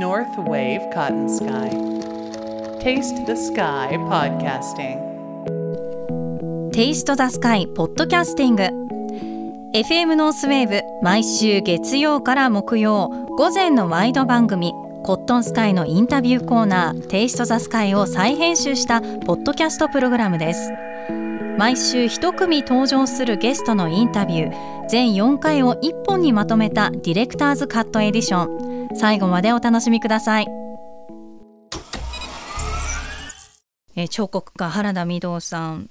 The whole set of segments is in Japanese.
North Wave Cotton Sky. Taste the Sky Podcasting. テイストザスカイポッドキャスティング FM ノースウェーブ毎週月曜から木曜午前のワイド番組 Cotton Sky のインタビューコーナー Taste the Sky を再編集したポッドキャストプログラムです毎週一組登場するゲストのインタビュー全4回を1本にまとめたディレクターズカットエディション最後までお楽しみください。えー彫刻家原田美堂さん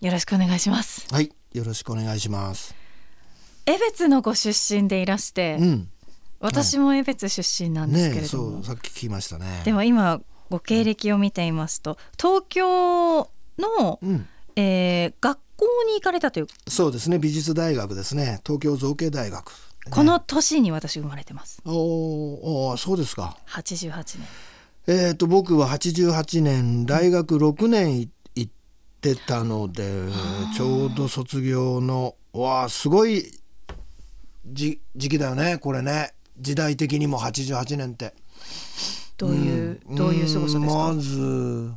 よろしくお願いします。はい、よろしくお願いします。江別のご出身でいらして、うん、私も江別出身なんですけれども、そう、さっき聞きましたね。でも今ご経歴を見ていますと東京の、うん、えー学校に行かれたという。そうですね、美術大学ですね、東京造形大学。この年に私生まれてます。おーおー、そうですか。88年。えっ、と、僕は88年、大学6年い行ってたので、ちょうど卒業の、わあ、すごいじ時期だよね、これね。時代的にも88年って。どういう、どういう過ごさですか、まず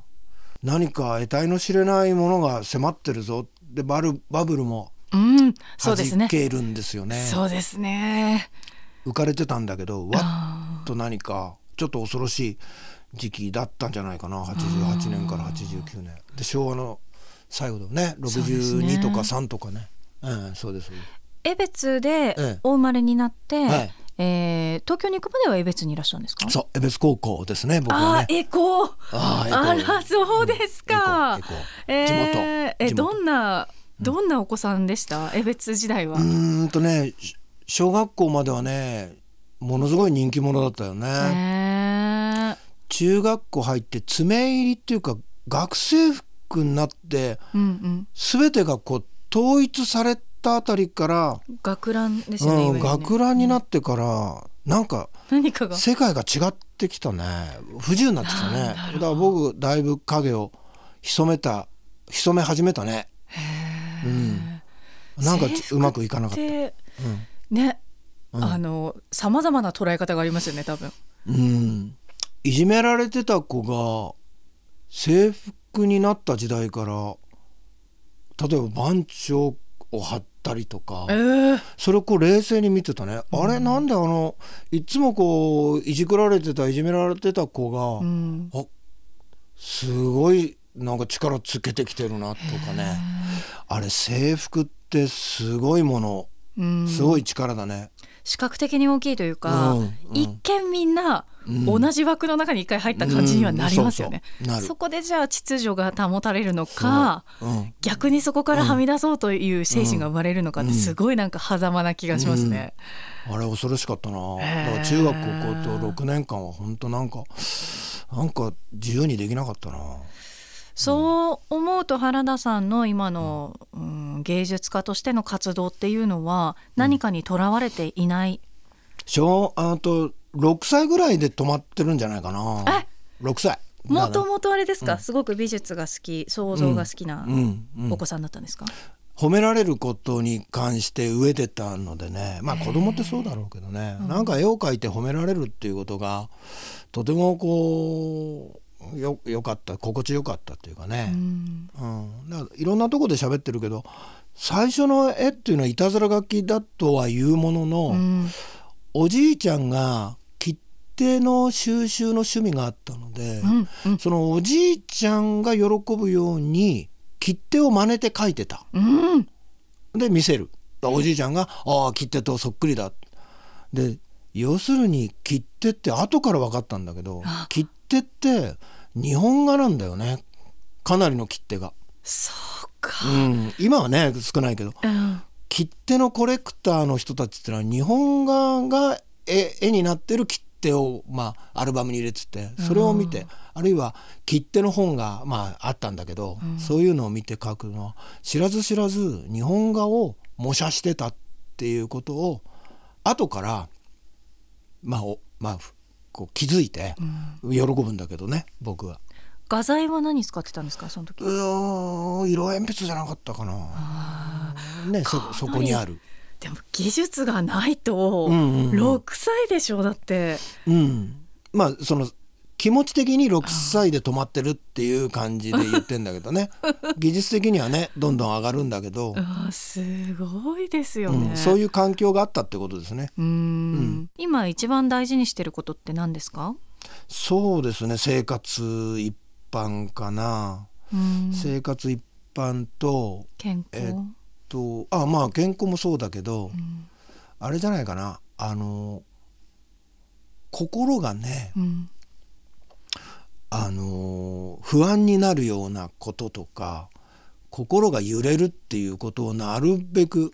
何か得体の知れないものが迫ってるぞ。でバルバブルもうんそうですね。弾けるんですよね。そうですね。浮かれてたんだけどわあっと何かちょっと恐ろしい時期だったんじゃないかな。88年から89年。で昭和の最後だよね。そうですね。62とか3とかね。うんそうです。江別でええ。お生まれになって、はい。えー東京に行くまでは江別にいらっしゃるんですか？そう江別高校ですね僕あはね。あエコーああらそうですか、うんえー地元。えどんなどんなお子さんでした？江別時代は、うーんとねし小学校まではねものすごい人気者だったよね、中学校入って爪入りっていうか学生服になってうんうん。全てがこう統一されたあたりから、学ランですよね,、うん、ね。学ランになってからなんか何かが。世界が違ってきたね。不自由になってきたね。だから僕だいぶ影を潜めた潜め始めたねうん。なんかうまくいかなかった、でね、うん。あのさまざまな捉え方がありますよね多分。うん、いじめられてた子が制服になった時代から例えば番長を張ったりとかえー、それをこう冷静に見てたね、あれなんであのいつもこういじくられてたいじめられてた子が、うん。あすごいなんか力つけてきてるなとかね。あれ制服ってすごいもの。うん。すごい力だね。視覚的に大きいというか、うんうん。一見みんなうん。同じ枠の中に一回入った感じにはなりますよね。うんそこでじゃあ秩序が保たれるのか、うん逆にそこからはみ出そうという精神が生まれるのかってすごいなんか狭間な気がしますね。あれ恐ろしかったな。だから中学高校と6年間は本当なんかなんか自由にできなかったな。そう思うと原田さんの今の、うん、芸術家としての活動っていうのは何かにとらわれていない、小あと6歳ぐらいで止まってるんじゃないかな。6歳。もともとあれですか、すごく美術が好き想像が好きなお子さんだったんですか、褒められることに関して飢えてたのでね。まあ子供ってそうだろうけどね、なんか絵を描いて褒められるっていうことがとてもこうよよかった心地よかったっていうかね、うん。うん、だからいろんなとこで喋ってるけど最初の絵っていうのはいたずら書きだとは言うものの、うん。おじいちゃんが切手の収集の趣味があったので、うんうん。そのおじいちゃんが喜ぶように切手を真似て描いてた。うん。で見せる。おじいちゃんが「ああ切手とそっくりだ」で要するに切手って後から分かったんだけど切手って日本画なんだよね。かなりの切手が、そうか、うん、今はね少ないけど。うん。切手のコレクターの人たちってのは日本画が絵絵になってる切手を、まあ、アルバムに入れててそれを見て、あるいは切手の本が、まあ、あったんだけど、そういうのを見て書くのは知らず知らず日本画を模写してたっていうことを後からまあおまあふこう気づいて喜ぶんだけどね僕は。画材は何使ってたんですか？その時。うーん色鉛筆じゃなかったかな。ねそそこにある。でも技術がないとうんうんうん。6歳でしょだって、うん、まあその気持ち的に6歳で止まってるっていう感じで言ってんだけどね。技術的にはねどんどん上がるんだけど、すごいですよね、うん、そういう環境があったってことですね。うーん。今一番大事にしてることって何ですか？そうですね。生活一般かな、うん。生活一般と健康、えっとあまあ健康もそうだけど、うん。あれじゃないかな。あの心がねうんあの不安になるようなこととか心が揺れるっていうことをなるべく、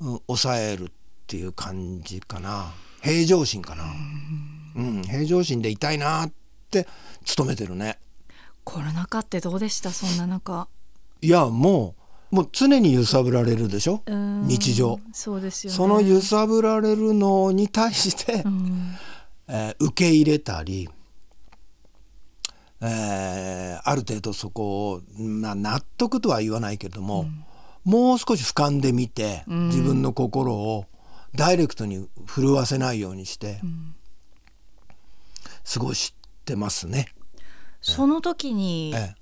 うん、抑えるっていう感じかな。平常心かな、うん、平常心でいたいなって努めてるね。コロナ禍ってどうでした？そんな中。いやもうもう常に揺さぶられるでしょ？日常。そうですよね。その揺さぶられるのに対して、うん。えー受け入れたり、えーある程度そこを、まあ、納得とは言わないけれども、もう少し俯瞰で見て、うん。自分の心をダイレクトに震わせないようにして、ん。過ごしてますね。その時にえ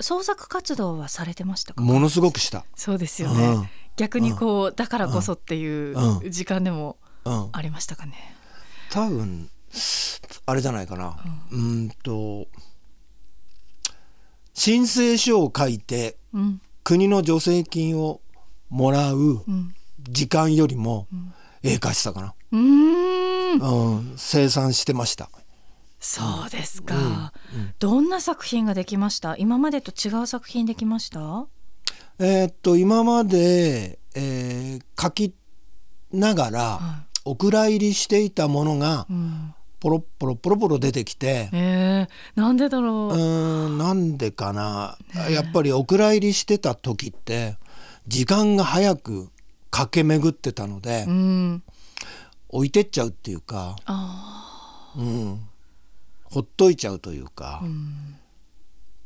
創作活動はされてましたか？えものすごくした。そうですよね、うん。逆にこうだからこそっていううん。時間でもうん、ありましたかね、多分あれじゃないかな。うーんと申請書を書いてうん国の助成金をもらううん時間よりも絵描いてたかうーん。な、うん、生産してました。そうですか、うんうん。どんな作品ができました？今までと違う作品できました？えーっと今まで、えー描きながら、はお蔵入りしていたものがうん、ポロッポロポロポロ出てきて。え。ー、なんでだろう。う、ーんなんでかな。やっぱりお蔵入りしてた時って時間が早く駆け巡ってたので、うん。置いてっちゃうっていうか、あうん、ほっといちゃうというか、ーうん。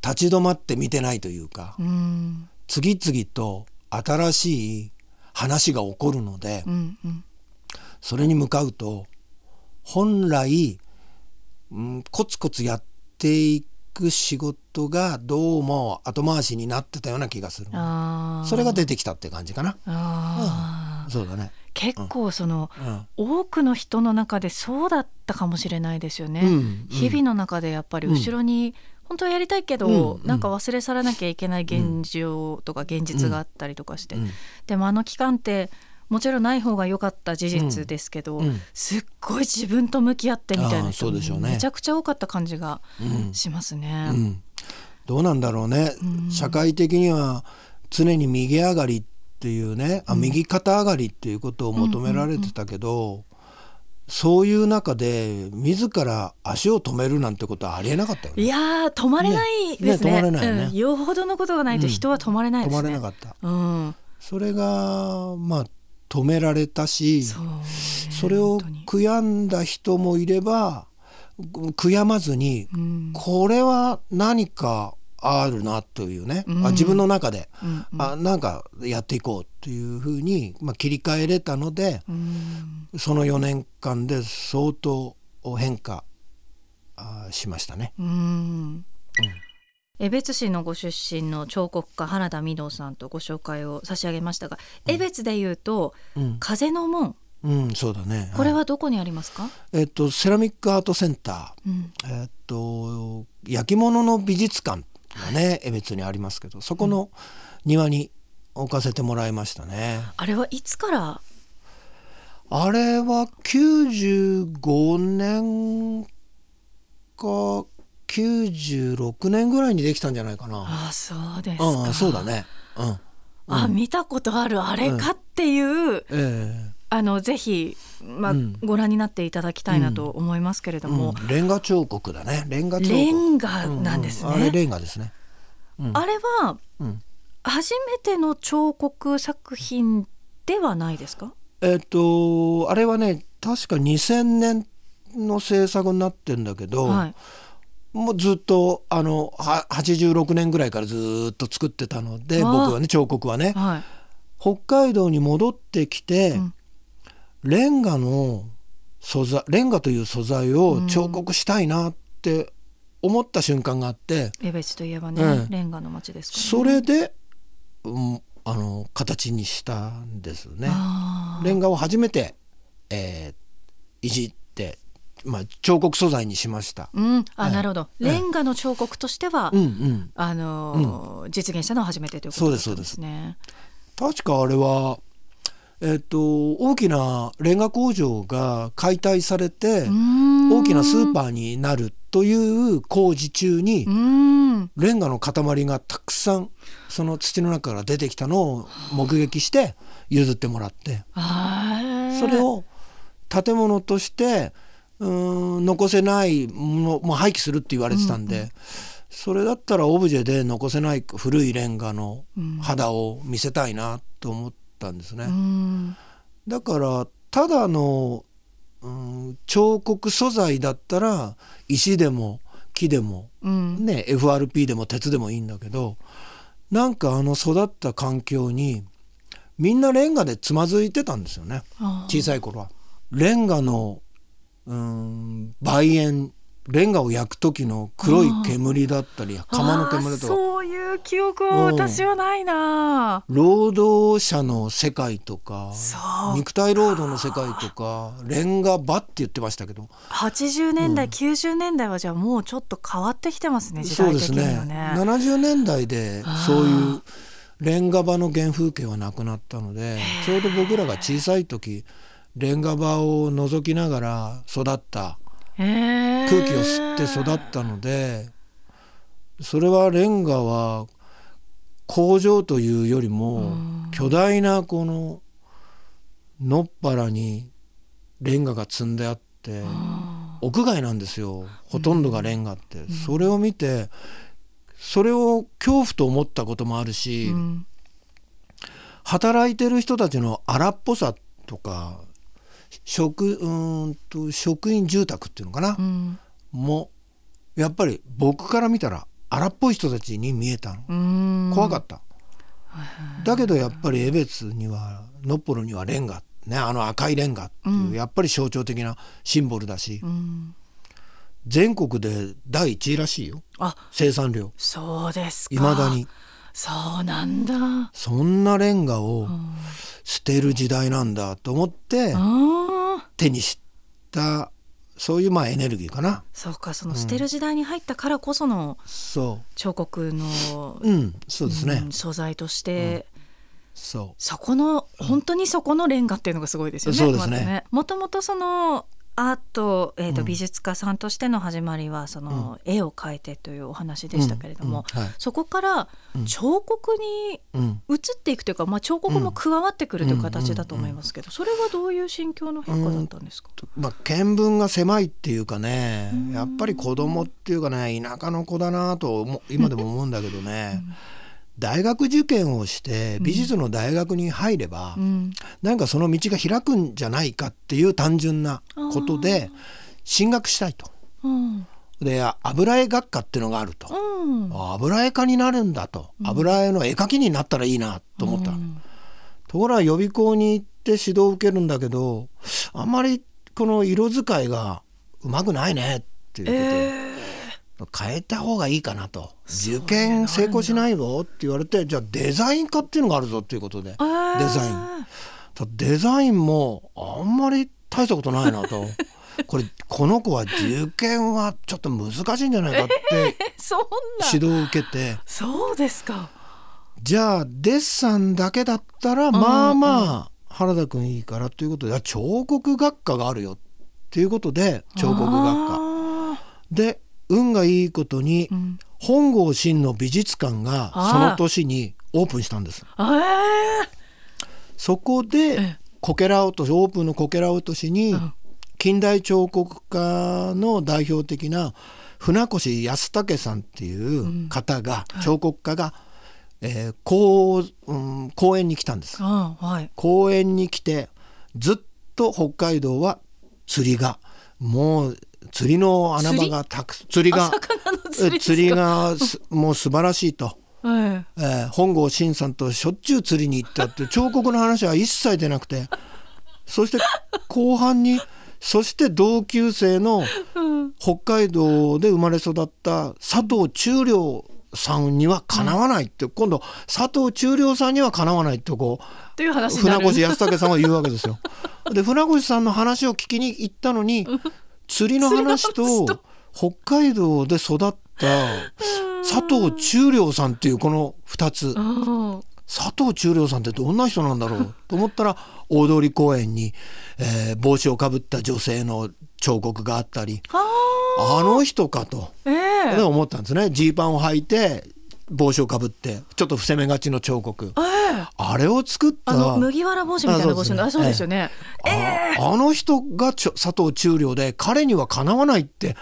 立ち止まって見てないというか、うん。次々と新しい話が起こるので、うんうん。それに向かうと本来、うん、コツコツやっていく仕事がどうも後回しになってたような気がする。それが出てきたって感じかな。あー。そうだね、結構その、うん。多くの人の中でそうだったかもしれないですよね、うん。うん日々の中でやっぱり後ろに、本当はやりたいけど、うん。うん。なんか忘れ去らなきゃいけない現状とか現実があったりとかして、うん。でもあの期間ってもちろんない方が良かった事実ですけど、うん。すっごい自分と向き合ってみたいな人そうでしょうね。めちゃくちゃ多かった感じがうんしますね。うん。どうなんだろうね、うん。社会的には常に右上がりっていうね、あ右肩上がりっていうことを求められてたけど、そういう中で自ら足を止めるなんてことはありえなかったよね。いやー止まれないですね。ねね止まれないよね。うん。よほどのことがないと人は止まれない止まですね。れなかった。うん、それがまあ止められたしそれを悔やんだ人もいれば悔やまずに、うん。これは何かあるなというね、うん。あ自分の中で、うんあなんかやっていこうっていうふうに、まあ、切り替えれたのでうん。その4年間で相当変化あしましたね。うん江別市のご出身の彫刻家原田美堂さんとご紹介を差し上げましたが、江別でいうとうん、風の門。うん、そうだね。これはどこにありますか、えっとセラミックアートセンタうん。ー、えっと焼き物の美術館がね江別にありますけどそこの庭に置かせてもらいましたね。あれはいつから？あれは95年か96年ぐらいにできたんじゃないかな。あそうですか、うん、そうだね。うん。あ見たことあるあれかっていう、えあのぜひ、まあうん。ご覧になっていただきたいなと思いますけれえども、うん。レンガ彫刻だね。レンガ彫刻。レンガなんですね、ううあれレンガですね。うん。あれはうん。初めての彫刻作品ではないですか？えっとあれはね確か2000年の制作になってんだけど、はいもうずっとあのは86年ぐらいからずっと作ってたので僕はね彫刻はね。はい。北海道に戻ってきて、うん。レンガの素材レンガという素材を彫刻したいなって思った瞬間があって、江別といえばね、うん。レンガの町ですから、ね、それで、うん、あの形にしたんですね。レンガを初めて、えーいじって、まあ、彫刻素材にしました。うん、あ、はいなるほど。ええ。レンガの彫刻としては、うんうん、あのー実現したのは初めてということだったんですね。確かあれは、えっと大きなレンガ工場が解体されて大大きなスーパーになるという工事中にうん。レンガの塊がたくさんその土の中から出てきたのを目撃して譲ってもらって。あそれを建物としてうーん残せないものもう廃棄するって言われてたんで、それだったらオブジェで残せない古いレンガの肌を見せたいなと思ったんですね。うん。だからただの、うん、彫刻素材だったら石でも木でも、うん。ね、FRP でも鉄でもいいんだけどなんかあの育った環境にみんなレンガでつまずいてたんですよねあ小さい頃は。レンガのうん梅煙レンガを焼く時の黒い煙だったり窯の煙とか。そういう記憶は私はないな。労働者の世界とか肉体労働の世界とかレンガ場って言ってましたけど。80年代、90年代はじゃあもうちょっと変わってきてますね時代的にはね。70年代でそういうレンガ場の原風景はなくなったのでちょうど僕らが小さい時レンガ場を覗きながら育った空空気を吸って育ったのでそれはレンガは工場というよりも巨大なこののっぱらにレンガが積んであって屋外なんですよ。ほとんどがレンガって、それを見てそれを恐怖と思ったこともあるし、うん。働いてる人たちの荒っぽさとか職うーんと職員住宅っていうのかな、うん。もやっぱり僕から見たら荒っぽい人たちに見えたの、うん。怖かった、だけどやっぱり江別にはのっぽろにはレンガねあの赤いレンガっていう、やっぱり象徴的なシンボルだし、うん。全国で第一位らしいよ。あ生産量。そうですか。いまだにそうなんだ。そんなレンガを捨てる時代なんだと思って手にしたそういうまあエネルギーかな。そうかその捨てる時代に入ったからこそのそ彫刻の、ううんそうですね、うん素材として、そそこの本当にそこのレンガっていうのがすごいですよね。そうですね。もともとそのアート、えーとうん。美術家さんとしての始まりはその、絵を描いてというお話でしたけれども、そこからうん。彫刻にうん。移っていくというか、まあ、彫刻も加わってくるという形だと思いますけど、それはどういう心境の変化だったんですか、まあ、見聞が狭いっていうかねやっぱり子供っていうかね田舎の子だなと今でも思うんだけどね、大学受験をして美術の大学に入れば、うん。なんかその道が開くんじゃないかっていう単純なことで進学したいと。うん。で油絵学科っていうのがあると、うん。あ油絵家になるんだと。油絵の絵描きになったらいいなと思った。の、ところが予備校に行って指導を受けるんだけどあんまりこの色使いがうまくないねっていうことで、変えた方がいいかなと。受験成功しないぞって言われてじゃあデザイン科っていうのがあるぞっていうことで。デザイン。デザインもあんまり大したことないなと。これこの子は受験はちょっと難しいんじゃないかって 指導を受けて。そうですか。じゃあデッサンだけだったらまあまあ原田君いいからということであ彫刻学科があるよっていうことで彫刻学科。あで運がいいことにーうん。本郷真の美術館がその年にオープンしたんです。あそこでえこけら落としオープンのこけら落としにうん。近代彫刻家の代表的な船越康武さんっていう方が、彫刻家が、えー公うん公園に来たんです。はい。公園に来てずっと北海道は釣りがもう釣りの穴場がたく釣りが釣りがすもう素晴らしいと。ええー本郷真さんとしょっちゅう釣りに行ったって 彫刻の話は一切出なくて。そして後半にそして同級生の 北海道で生まれ育った佐藤忠良さんにはかなわないって、今度佐藤忠良さんにはかなわないってこう船越康武さんは言うわけですよ。で船越さんの話を聞きに行ったのに釣りの話と北海道で育った佐藤忠良さんっていうこの2つ。うん。佐藤忠良さんってどんな人なんだろうと思ったら 大通公園に、えー帽子をかぶった女性の彫刻があったり。ああの人かと、ーえ。思ったんですね。ジーパンを履いて帽子をかぶってちょっと伏せ目がちの彫刻。ええ。あれを作った。あの麦わら帽子みたいな帽子のああそうですよね。ああの人がちょ佐藤忠良で彼にはかなわないって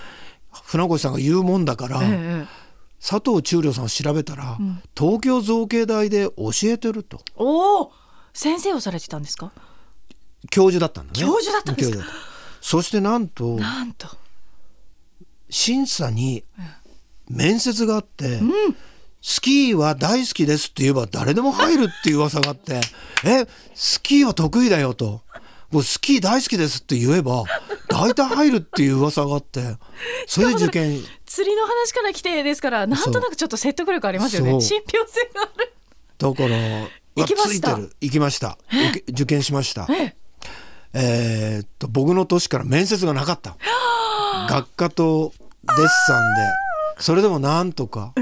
船越さんが言うもんだから、ええ佐藤忠良さんを調べたら、東京造形大で教えてると。おお先生をされてたんですか？教授だったんだね。教授だったんですか？そしてなんとなんと。審査に面接があって、スキーは大好きですって言えば誰でも入るっていう噂があって えスキーは得意だよと。もうスキー大好きですって言えば大体入るっていう噂があって。それで受験。釣りの話から来てですからなんとなくちょっと説得力ありますよね。信憑性がある。だから行きました。ついてる。行きました。受験しました。え？ええーっと僕の年から面接がなかった。学科とデッサンで。それでもなんとか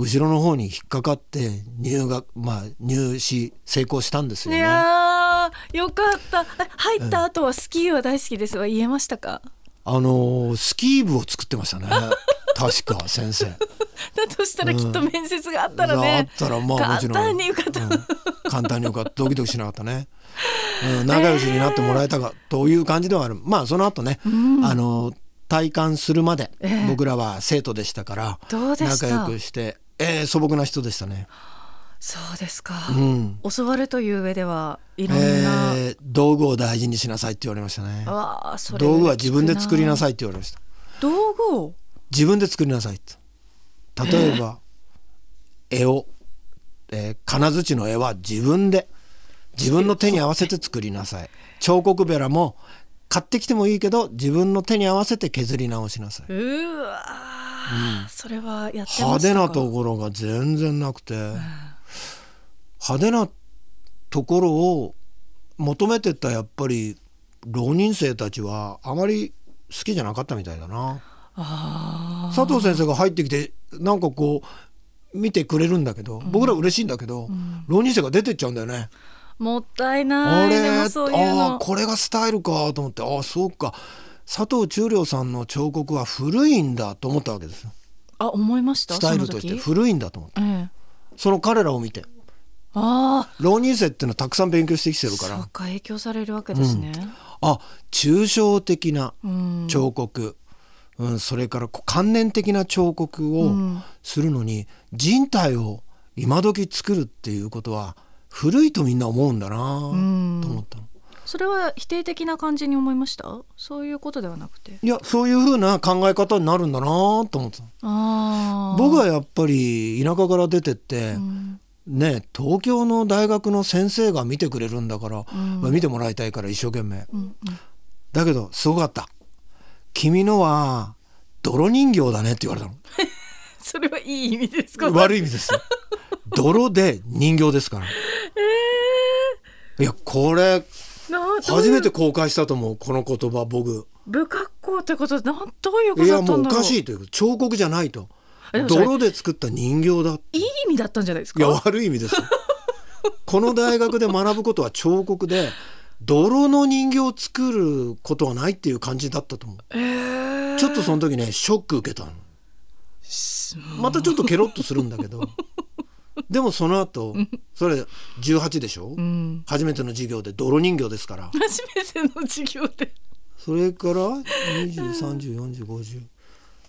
後ろの方に引っかかって入学まあ入試成功したんですいよね。やーよかった。入った後はスキーは大好きですは言えましたか？あのースキー部を作ってましたね 確か先生。だとしたらきっと面接があったらあね。ったらまあもちろん簡単に受かった。うん簡単に受かったドキドキしなかったね、うん、仲良しになってもらえたかという感じではあるまあその後ね、あの体感するまでええ僕らは生徒でしたからどうでした？仲良くして、えー素朴な人でしたね。そうですか。うん教わるという上ではいろんな。えー道具を大事にしなさいって言われましたね。道具は自分で作りなさい。いって言われました。道具を？自分で作りなさいと例えば、絵を、えー金槌の絵は自分で自分の手に合わせて作りなさい彫刻べらも買ってきてもいいけど自分の手に合わせて削り直しなさいうーわー、それはやってましたか？派手なところが全然なくて、派手なところを求めてたやっぱり浪人生たちはあまり好きじゃなかったみたいだな。あ佐藤先生が入ってきてなんかこう見てくれるんだけど、僕ら嬉しいんだけど、浪人生が出てっちゃうんだよね。ーもったいあない。れ？でもそういうあのーこれがスタイルかと思って。ああそうか佐藤忠良さんの彫刻は古いんだと思ったわけですよ。あ思いました？スタイルとして古いんだと思ってええ。その彼らを見て。ああ。浪人生っていうのはたくさん勉強してきてるかそうらか影響されるわけですね、あ抽象的なうん。彫刻、うんそれから観念的な彫刻をうん。するのに人体を今時作るっていうことは古いとみんな思うんだなとん思ったの。それは否定的な感じに思いました？そういうことではなくて。いやそういうふうな考え方になるんだなと思ってた僕はやっぱり田舎から出てって、うん。ね東京の大学の先生が見てくれるんだから、ん。まあ見てもらいたいから一生懸命。うんうん。だけどすごかった。君のは泥人形だねって言われたの。それはいい意味ですか？悪い意味ですよ。泥で人形ですから。いやこれな初めて公開したと思うこの言葉僕。不格好ってことなんどういうこいとだっただろう。やもうんおかしいというか彫刻じゃないと。泥で作った人形だいい意味だったんじゃないですいやか悪い意味ですよ。この大学で学ぶことは彫刻で泥の人形を作ることはないっていう感じだったと思う。えー。ちょっとその時ねショック受けたの。またちょっとケロッとするんだけどでもその後それ18でしょ、うん。初めての授業で泥人形ですから。初めての授業で。それから20304050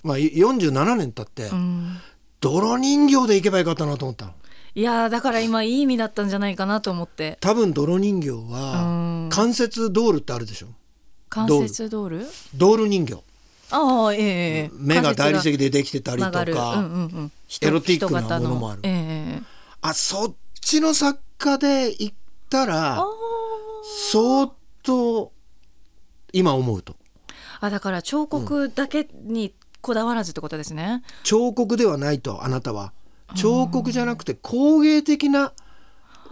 まあい47年経って、うん。泥人形でいけばよかったなと思ったの。いやーだから今いい意味だったんじゃないかなと思って。多分泥人形うはん。関節ドールってあるでしょ？関節ドール。ドール人形ああええええ。目が大理石ででできてたりとか、うんうんうん。人エロティックなものもある。ええええあそっちの作家で行ったらあ相当今思うと。あだから彫刻だけにこだわらずってことですね。彫刻ではないとあなたは。彫刻じゃなくて工芸的な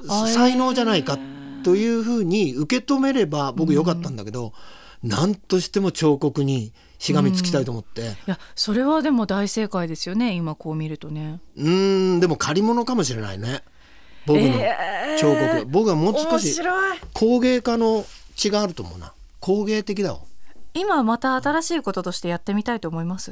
才能じゃないかというふうに受け止めれば僕よかったんだけど、何としても彫刻にしがみつきたいと思って、いやそれはでも大正解ですよね。今こう見るとね。うーんでも借り物かもしれないね。僕の彫刻、僕はもう少面し工芸家の血があると思うな。工芸的だわ。今また新しいこととしてやってみたいと思います？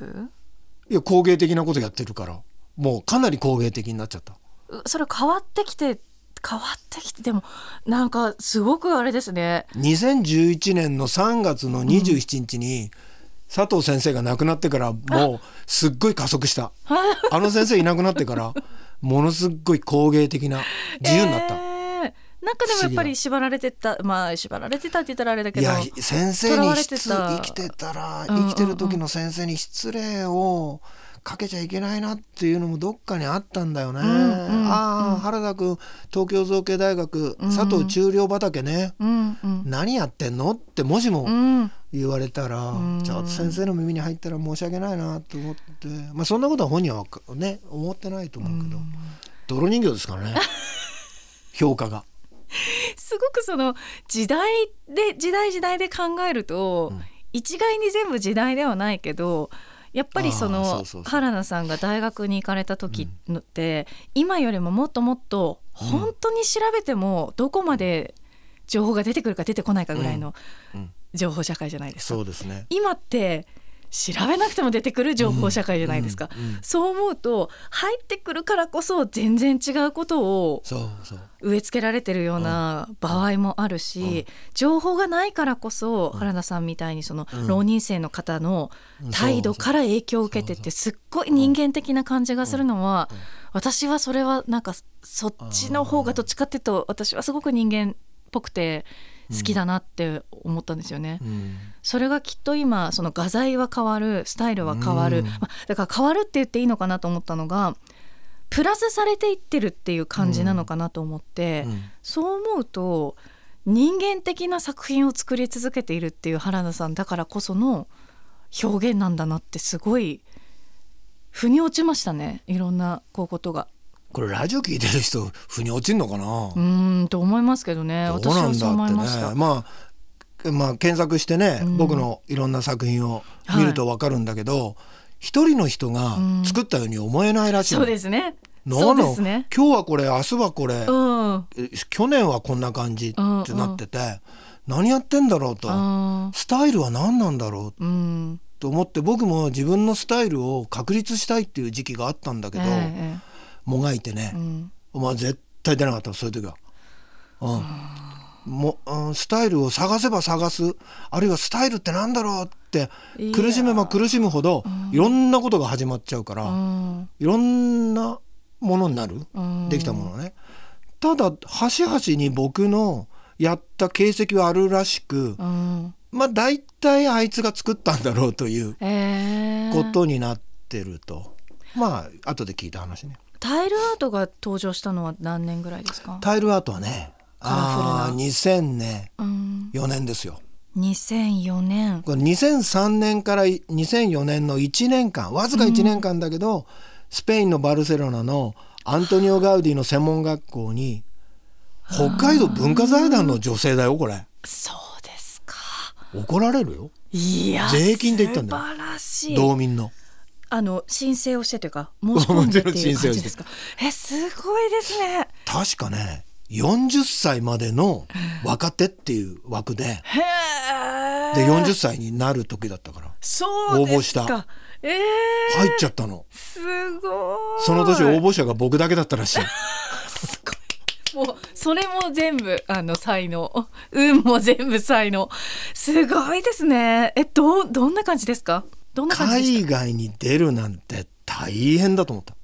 いや工芸的なことやってるから。もうかなり工芸的になっちゃった。うそれ変わってきて変わってきてでもなんかすごくあれですね。2011年の3月の27日に、佐藤先生が亡くなってからもうすっごい加速した。あの先生いなくなってからものすっごい工芸的な自由になった、えーなんかでもやっぱり縛られてたまあ縛られてたって言ったらあれだけどいや先生に生きてたらうんうん。うん生きてる時の先生に失礼をかけちゃいけないなっていうのもどっかにあったんだよね。んうんああ原田君東京造形大学佐藤中陵畑ね、うんうん。何やってんの？ってもしもうん言われたら、ん。ちょっと先生の耳に入ったら申し訳ないなと思って、まあ、そんなことは本人はね思ってないと思うけど、泥人形ですからね。評価が。すごくその時代で時代時代で考えると、一概に全部時代ではないけどやっぱりその原田さんが大学に行かれた時のって、今よりももっともっと本当に調べてもどこまで情報が出てくるか出てこないかぐらいのうん情報社会じゃないですか。そうですね。今って調べなくても出てくる情報社会じゃないですか、うんうんうん。そう思うと入ってくるからこそ全然違うことを。植え付けられてるような場合もあるし、情報がないからこそ原田さんみたいにそのうん。浪人生の方のうん。態度から影響を受けてってすっごい人間的な感じがするのは私はそれはなんかそっちの方がどっちかっていうと私はすごく人間っぽくて好きだなって思ったんですよね。うん。それがきっと今その画材は変わるスタイルは変わる、うん。まあ、だから変わるって言っていいのかなと思ったのがプラスされていってるっていう感じなのかなと思って、うん。そう思うと人間的な作品を作り続けているっていう原田さんだからこその表現なんだなってすごい腑に落ちましたね。いろんなこうことが。これラジオ聞いてる人腑に落ちんのかな、うーんと思いますけどね。どうなんだって。ね。まあまあ検索してね、うん。僕のいろんな作品を見るとわかるんだけど、一人の人が作ったように思えないらしいの、そうですね。なの？すね。今日はこれ明日はこれ、うん。え去年はこんな感じってなってて、何やってんだろうと、あスタイルは何なんだろう？ーうん。と思って僕も自分のスタイルを確立したいっていう時期があったんだけど、えもがいてねえ、うん。お前絶対出なかったそういう時は。うん、もうんスタイルを探せば探すあるいはスタイルってなんだろうって苦しめば苦しむほどいろんなことが始まっちゃうから、うん。いろんなものになる、うんできたものね。ただ端々に僕のやった形跡はあるらしく、うん。まあ大体あいつが作ったんだろうというええことになってると、まあ後で聞いた話ね。タイルアートが登場したのは何年ぐらいですか？タイルアートはねあー2000年うん。4年ですよ。2004年。これ2003年から2004年の1年間わずか1年間だけど、スペインのバルセロナのアントニオ・ガウディの専門学校に北海道文化財団の女性だよこれそうですか。怒られるよいや。税金で行ったんだよ素晴らしい。道民のあの申請をしてというか申し込んでっていう感じですか？えすごいですね。確かね40歳までの若手っていう枠でへえ。で40歳になる時だったからそう。応募したええ入っちゃったのすごい。その年応募者が僕だけだったらしいすごい。もうそれも全部あの才能、運も全部才能。すごいですね。えどうどんな感じですか？どんな感じ海外に出るなんて大変だと思った。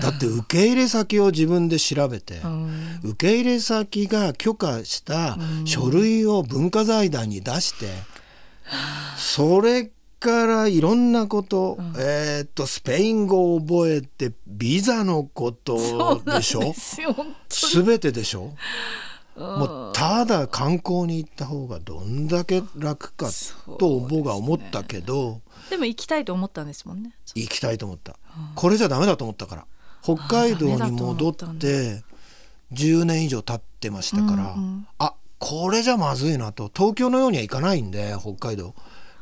だって受け入れ先を自分で調べて、た。うん。受け入れ先が許可した書類を文化財団に出して、それからいろんなこと、えーっとスペイン語を覚えてビザのことでしょ？すてでしょ？もうただ観光に行った方がどんだけ楽かと僕は思ったけど、でも行きたいと思ったんですもんね。行きたいと思った、これじゃダメだと思ったから。北海道に戻って10年以上経ってましたから、うんうん。あこれじゃまずいなと。東京のようにはいかないんで北海道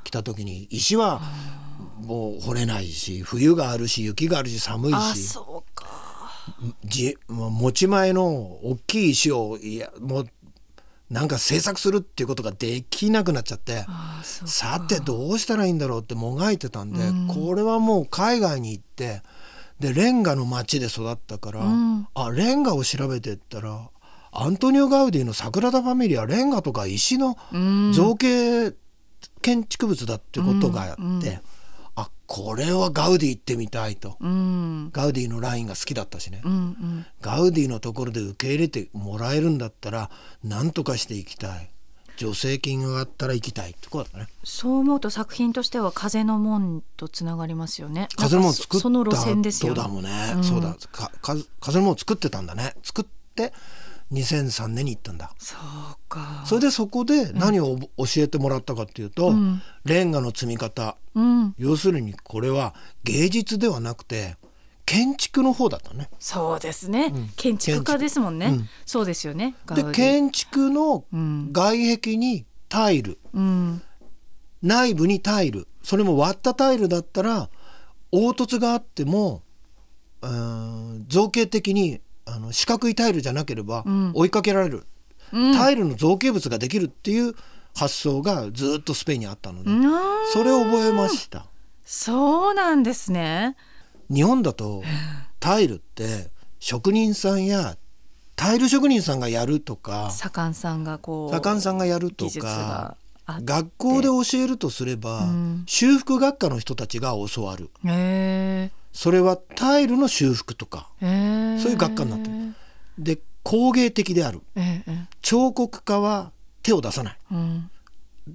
来た時に。石はもう掘れないし冬があるし雪があるし寒いあしそうかじ持ち前の大きい石をいやもうなんか制作するっていうことができなくなっちゃってさてどうしたらいいんだろうってもがいてたんで、うん。これはもう海外に行ってでレンガの町で育ったから、うん。あレンガを調べてったらアントニオ・ガウディの「サグラダ・ファミリア」レンガとか石のうん。造形建築物だってことがあって、うんこれはガウディ行ってみたいと、うん。ガウディのラインが好きだったしね、うんうん。ガウディのところで受け入れてもらえるんだったら何とかしていきたい。助成金があったら行きたい。ってことだね。そう思うと作品としては風の門とつながりますよね。風の門作ったその路線ですよね。そうだもんね、うんそうだかか風の門作ってたんだね。作って2003年に行ったんだ。そうか。それでそこで何を教えてもらったかっていうと、うん。レンガの積み方。うん。要するにこれは芸術ではなくて建築の方だったね。そうですね、ん。建築家ですもんね、うん。そうですよね。で建築のうん。外壁にタイル。うん。内部にタイル。それも割ったタイルだったら凹凸があっても造形的にあの四角いタイルじゃなければうん。追いかけられる、うん。タイルの造形物ができるっていう発想がずっとスペインにあったので、うん。それを覚えました。そうなんですね。日本だとタイルって職人さんやタイル職人さんがやるとか左官さんがこう左官さんがやるとか学校で教えるとすれば、うん。修復学科の人たちが教わる。へそれはタイルの修復とかそういう学科になってる。で工芸的である。彫刻家は手を出さない。えうん。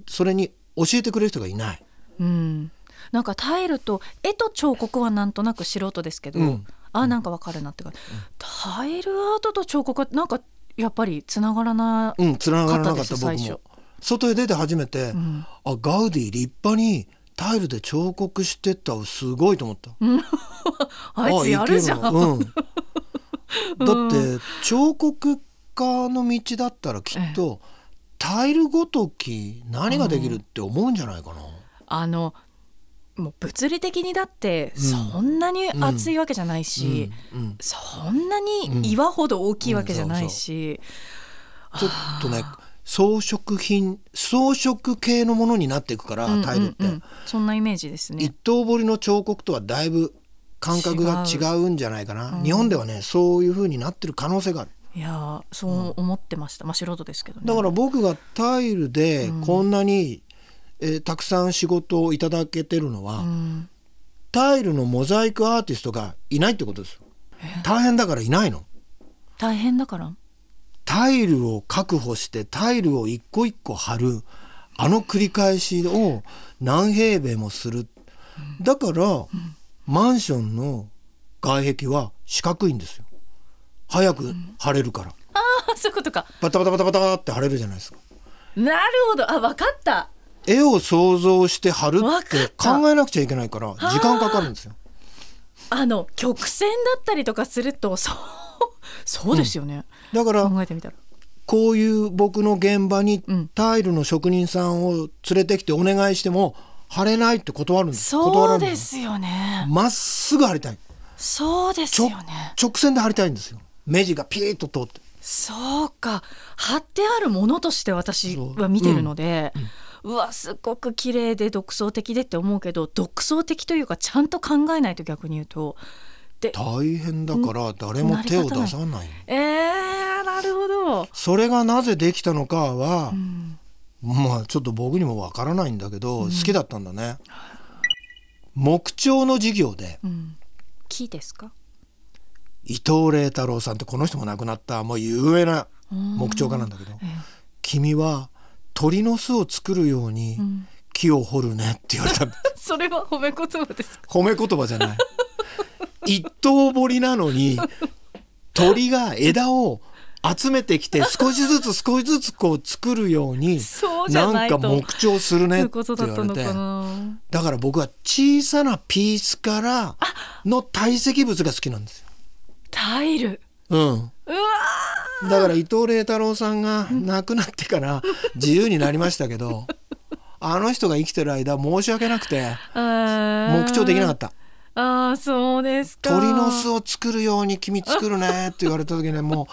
それに教えてくれる人がいない。うん、なんかタイルと絵と彫刻はなんとなく素人ですけど、うん。あなんかわかるなって感じ、タイルアートと彫刻はなんかやっぱりつながらなうん繋がらなかった僕も。外へ出て初めて、ん。あガウディ立派にタイルで彫刻してったすごいと思った。あいつやるじゃん、うん、だって彫刻家の道だったらきっと、タイルごとき何ができるって思うんじゃないかな、あのもう物理的にだってそんなに厚いわけじゃないし、うん。うん。そんなに岩ほど大きいわけじゃないし、ちょっとね装飾品装飾系のものになっていくから、うんタイルって、うんうんそんなイメージですね。一。刀彫りの彫刻とはだいぶ感覚が違うんじゃないかな、日本ではねそういう風になってる可能性がある。いやーそう思ってました、まあ素人ですけどね。だから僕がタイルでこんなに、えーたくさん仕事をいただけてるのは、うん。タイルのモザイクアーティストがいないってことですよ。大変だからいないの。大変だから？タイルを確保してタイルを一個一個貼るあの繰り返しを何平米もする。だから、マンションの外壁は四角いんですよ。早く貼れるから、あそういうことか。バタバタバタバタって貼れるじゃないですか。なるほど。あ分かった。絵を想像して貼るって考えなくちゃいけないから時間かかるんですよ。あの曲線だったりとかするとそうそうですよね、だから考えてみたら。こういう僕の現場にうん。タイルの職人さんを連れてきてお願いしても貼れないって断るんです。断そうですよね。まっすぐ貼りたい。そうですよね。直線で貼りたいんですよ。目地がピーッと通って。そうか。貼ってあるものとして私は見てるので、うわすっごく綺麗で独創的でって思うけど独創的というかちゃんと考えないと逆に言うとで大変だから誰も手を出さない。えー、なるほど、それがなぜできたのかは、うん。まあちょっと僕にもわからないんだけど、好きだったんだね。木彫の授業でうん、木ですか？伊藤麗太郎さんってこの人も亡くなったもう有名な木彫家なんだけどえ「君は鳥の巣を作るようにん木を掘るね」って言われた。それは褒め言葉ですか？褒め言葉じゃない一刀彫りなのに鳥が枝を集めてきて少しずつ少しずつこう作るようにななんか木彫するねってことだったの言われてだから僕は小さなピースからの堆積物が好きなんですよ。タイル。うん、うわだから伊藤麗太郎さんが亡くなってから自由になりましたけどあの人が生きてる間申し訳なくて ー木彫できなかったああそうですか。鳥の巣を作るように君作るねって言われた時ねも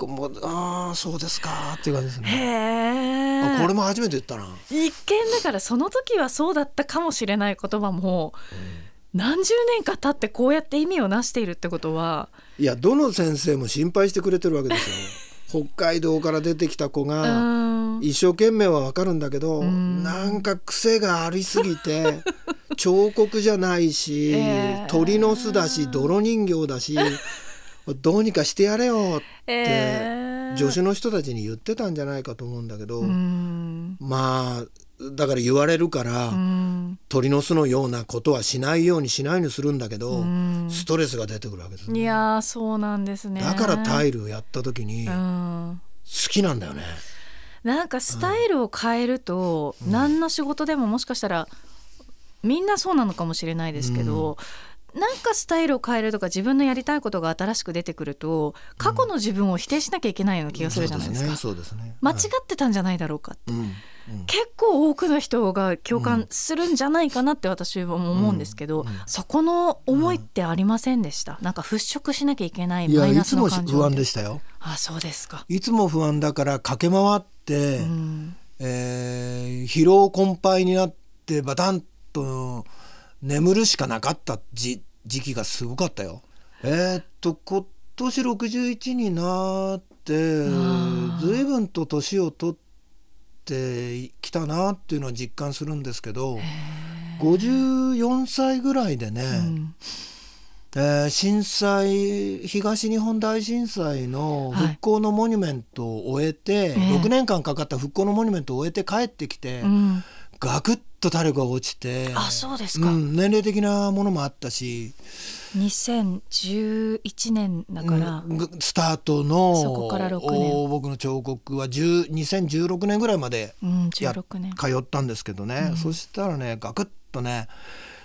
う もうああそうですかっていう感じですへねこれも初めて言ったな。一見だからその時はそうだったかもしれない言葉も、何十年か経ってこうやって意味をなしているってことはいやどの先生も心配してくれてるわけですよ北海道から出てきた子うがん。一生懸命はわかるんだけどん。なんか癖がありすぎて 彫刻じゃないし、えー鳥の巣だし泥人形だしどうにかしてやれよって、えー助手の人たちに言ってたんじゃないかと思うんだけど、うん。まあだから言われるから、うん。鳥の巣のようなことはしないようにしないようにするんだけど、ん。ストレスが出てくるわけですよ。いやーそうなんですね。だからタイルをやった時にう好んきなんだよね。なんかスタイルを変えると、何の仕事でももしかしたらみんなそうなのかもしれないですけど、なんかスタイルを変えるとか自分のやりたいことが新しく出てくると過去の自分を否定しなきゃいけないような気がするじゃないですか。そうですね。間違ってたんじゃないだろうかって、うん。うん。結構多くの人が共感するんじゃないかなって私は思うんですけど、そこの思いってありませんでした、なんか払拭しなきゃいけないマイナいつもスの感情不安でしたよ。あそうですか、いつも不安だから駆け回って、うん。えー疲労困憊になってバタンと眠るしかなかった時時期がすごかったよ。えーっと今年61になってー。随分と年を取ってきたなっていうのは実感するんですけど54歳ぐらいでね、うん。えー震災東日本大震災のはい。復興のモニュメントを終えて、ええ。6年間かかった復興のモニュメントを終えて帰ってきて、うん。ガクッと体力が落ちて。あそうですか、うん、年齢的なものもあったし、2011年だから、うん。ぐスタートのそこから6年。お僕の彫刻は10 2016年ぐらいまでうん、や16年。通ったんですけどね、そしたらねガクッとね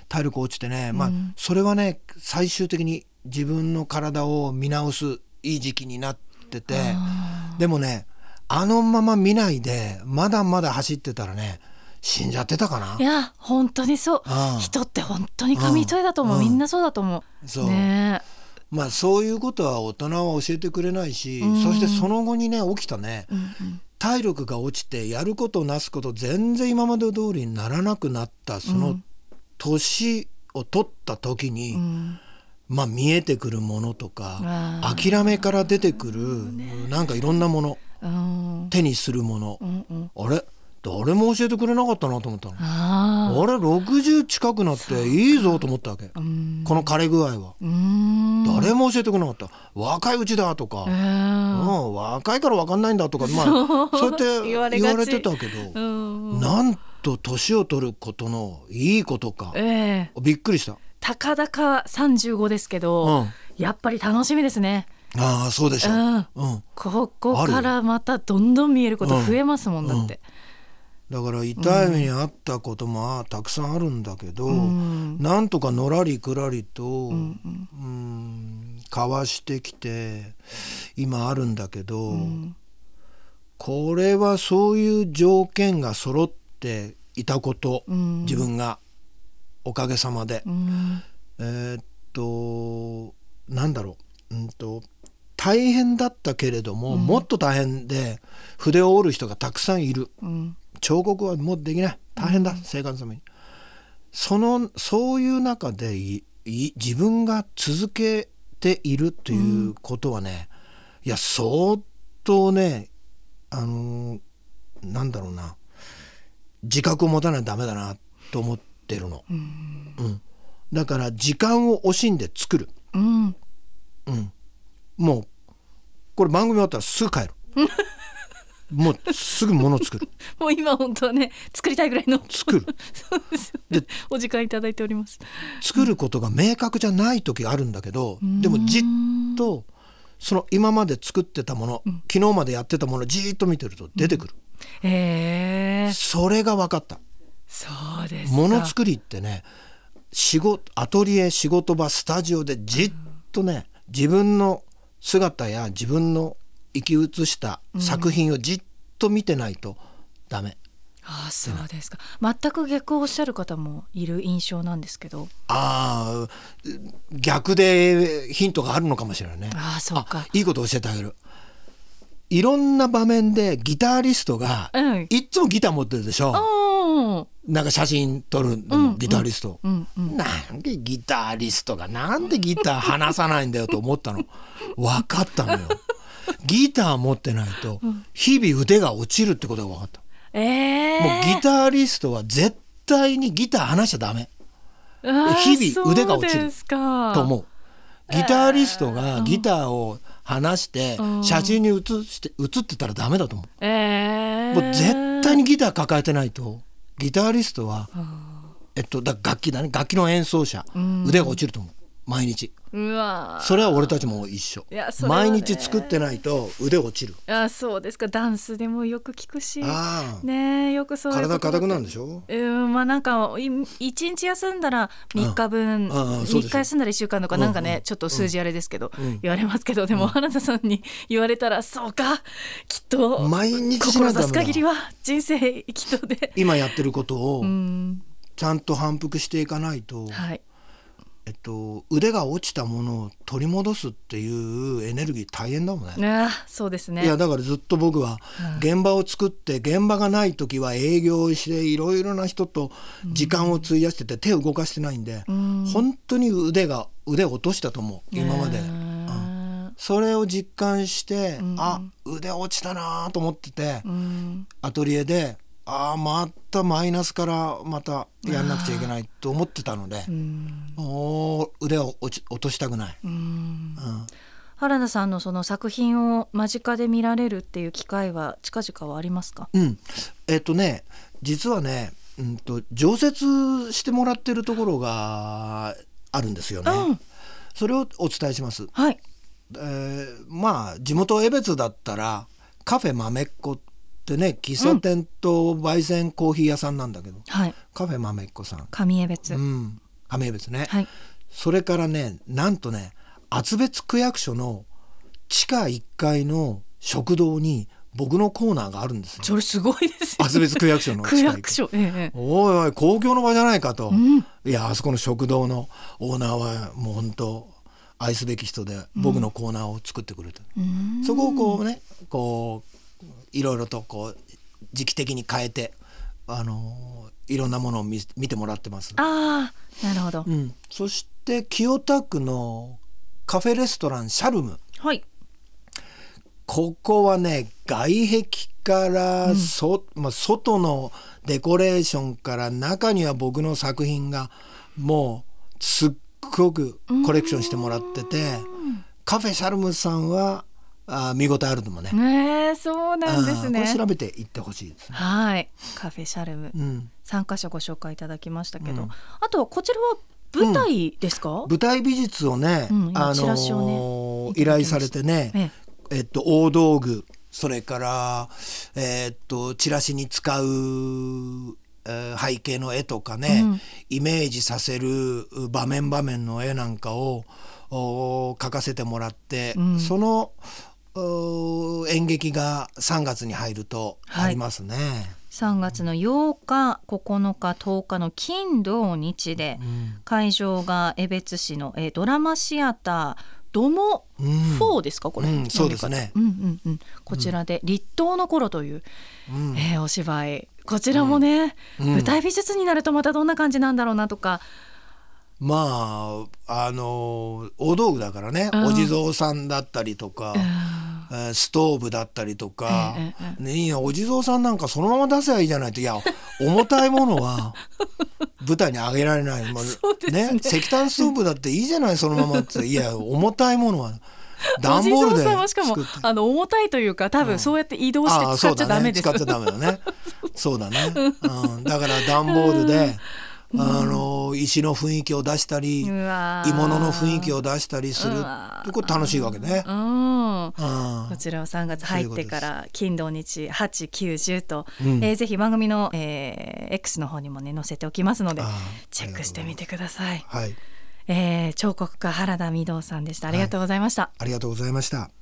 体力落ちてね、まあうんそれはね最終的に自分の体を見直すいい時期になってて。あでもねあのまま見ないでまだまだ走ってたらね死んじゃってたかな？いや本当にそう。うん。人って本当に紙一重だと思う、うん。みんなそうだと思う。そう。ね。まあそういうことは大人は教えてくれないし、うん。そしてその後にね起きたね。え、うんうん。体力が落ちてやることなすこと全然今まで通りにならなくなったそうのん年を取った時に、うん。まあ見えてくるものとか諦めから出てくるなんかいろんなもの。うん。手にするもの。うんうん。あれ？誰も教えてくれなかったなと思ったの。ああれ60近くなっていいぞと思ったわけ。この枯れ具合は。うん。誰も教えてくれなかった。若いうちだとか、えうーん、若いから分かんないんだとか、まあ、そう。やって 言われてたけど、うんなんと年を取ることのいいことか。ええ。びっくりした。たかだか35ですけど、うん。やっぱり楽しみですね。ああそうでしょう、うん。うん、ここからまたどんどん見えること増えますもんうんだって。だから痛い目にあったこともあたくさんあるんだけど、ん。なんとかのらりくらりと、うんうん。かわしてきて今あるんだけど、ん。これはそういう条件が揃っていたこと、うん。自分がおかげさまで、うん。えーっとなんだろう、うんと大変だったけれども、もっと大変で筆を折る人がたくさんいる。うん彫刻はもうできない。大変だ、生活のために。そのそういう中でいい自分が続けているということはね、いや相当ねあのーなんだろうな自覚を持たないとダメだなと思ってるの、うん。だから時間を惜しんで作る、うん。うん、もうこれ番組終わったらすぐ帰る もうすぐ物作る。もう今本当はね作りたいぐらいの。作る。そうですよね。お時間いただいております。作ることが明確じゃない時があるんだけどでもじっとその今まで作ってたもの、昨日までやってたものじーっと見てると出てくる、ええそれが分かった。そうですか。ものづくりってね仕事アトリエ仕事場スタジオでじっとね自分の姿や自分の生き写した作品をじっと見てないとダメ、ああそうですか。全く逆をおっしゃる方もいる印象なんですけど。ああ逆でヒントがあるのかもしれないね。ああそうか。あいいこと教えてあげる。いろんな場面でギタリストが、うん。いっつもギター持ってるでしょ。うんなんか写真撮るのもギタリスト、うんうん。なんでギタリストがなんでギター離さないんだよと思ったの？分かったのよギター持ってないと日々腕が落ちるってことが分かった。ええもうギタリストは絶対にギター離しちゃダメ。日々腕が落ちると思う。ギタリストがギターを離してうん。写真に写して写ってたらダメだと思う。ええもう絶対にギター抱えてないとギタリストは、えっと、だ楽器だね。楽器の演奏者、ん。腕が落ちると思う。毎日うわ。それは俺たちも一緒。ね。毎日作ってないと腕落ちる。あそうですか。ダンスでもよく聞くし。ねえよくそう体硬くなるんででしょ？うんまあなんかい一日休んだら3日分、うんうんうんそうでしょ3日休んだら1週間とかなんかね、うんうん。ちょっと数字あれですけど、うん。言われますけどでも花田さんに言われたらそうかきっと毎日しないとダメだ志す限りは人生生きとで。今やってることをうん。ちゃんと反復していかないと、はいえっと、腕が落ちたものを取り戻すっていうエネルギー大変だもんね。あそうですね。いやだからずっと僕は現場を作って現場がない時は営業していろいろな人と時間を費やしてて手を動かしてないんで、ん。本当に腕が腕を落としたと思う今まで、うん。それを実感して、ん。あ腕落ちたなと思ってて、うん。アトリエでああまたマイナスからまたやんなくちゃいけないと思ってたので、うん。もう腕を落ち落としたくない。うん。うん。原田さんのその作品を間近で見られるっていう機会は近々はありますか？うん、えっとね実はね、うん、と常設してもらってるところがあるんですよね。うん。それをお伝えします。はい。えーまあ地元江別だったらカフェ豆っ子ってね喫茶店と焙煎コーヒー屋さんなんだけど、はい。カフェ豆っ子さん、上江別、うん、亀江別ね、はい。それからねなんとね厚別区役所の地下1階の食堂に僕のコーナーがあるんですよ。それすごいですよ厚別区役所の区地下1階。役所ええ。おいおい公共の場じゃないかと、んいやあそこの食堂のオーナーはもう本当愛すべき人で僕のコーナーを作ってくれて、うん。そこをこうねこういろいろとこう時期的に変えてあのいろんなものを見見てもらってます。ああなるほど、うん、そして清田区のカフェレストランシャルム。はい。ここはね外壁からそ、まあ、外のデコレーションから中には僕の作品がもうすっごくコレクションしてもらっててカフェシャルムさんはあ見応えあるともね。ねえそうなんですね。これ調べていってほしいですね。はい。カフェシャルム。うん、3箇所ご紹介いただきましたけど、うん。あとはこちらは舞台ですか、舞台美術をね、あのー依頼されてね、ええ。っと、大道具それから、えっとチラシに使う、えー背景の絵とかね、うん。イメージさせる場面場面の絵なんかをお描かせてもらって、うん。そのお演劇が3月に入るとありますね。3月の8日9日10日の金土日で、うん。会場が江別市の、えードラマシアタードモうん。4ですかこれ、うんそうですね。うんうんうん、こちらで「立冬の頃」という、うん。えーお芝居。こちらもね、うん。舞台美術になるとまたどんな感じなんだろうなとか、まああの大道具だからね、うん。お地蔵さんだったりとか、えーストーブだったりとか、ね、いやお地蔵さんなんかそのまま出せばいいじゃないと。いや重たいものは 舞台に上げられない、まあね。石炭ストーブだっていいじゃないそのままって。いや重たいものは段ボールでしかもあの重たいというか多分そうやって移動して使っちゃダメです。そうだね、使っちゃダメだね。そうだね、うん、だから段ボールであの石の雰囲気を出したり鋳物の雰囲気を出したりするうわーでこれ楽しいわけね。こちらは3月入ってから金土日8、9、10と、うんえーぜひ番組の、えー X の方にもね載せておきますのでチェックしてみてください。はい、えー彫刻家原田御堂さんでした。ありがとうございました。ありがとうございました。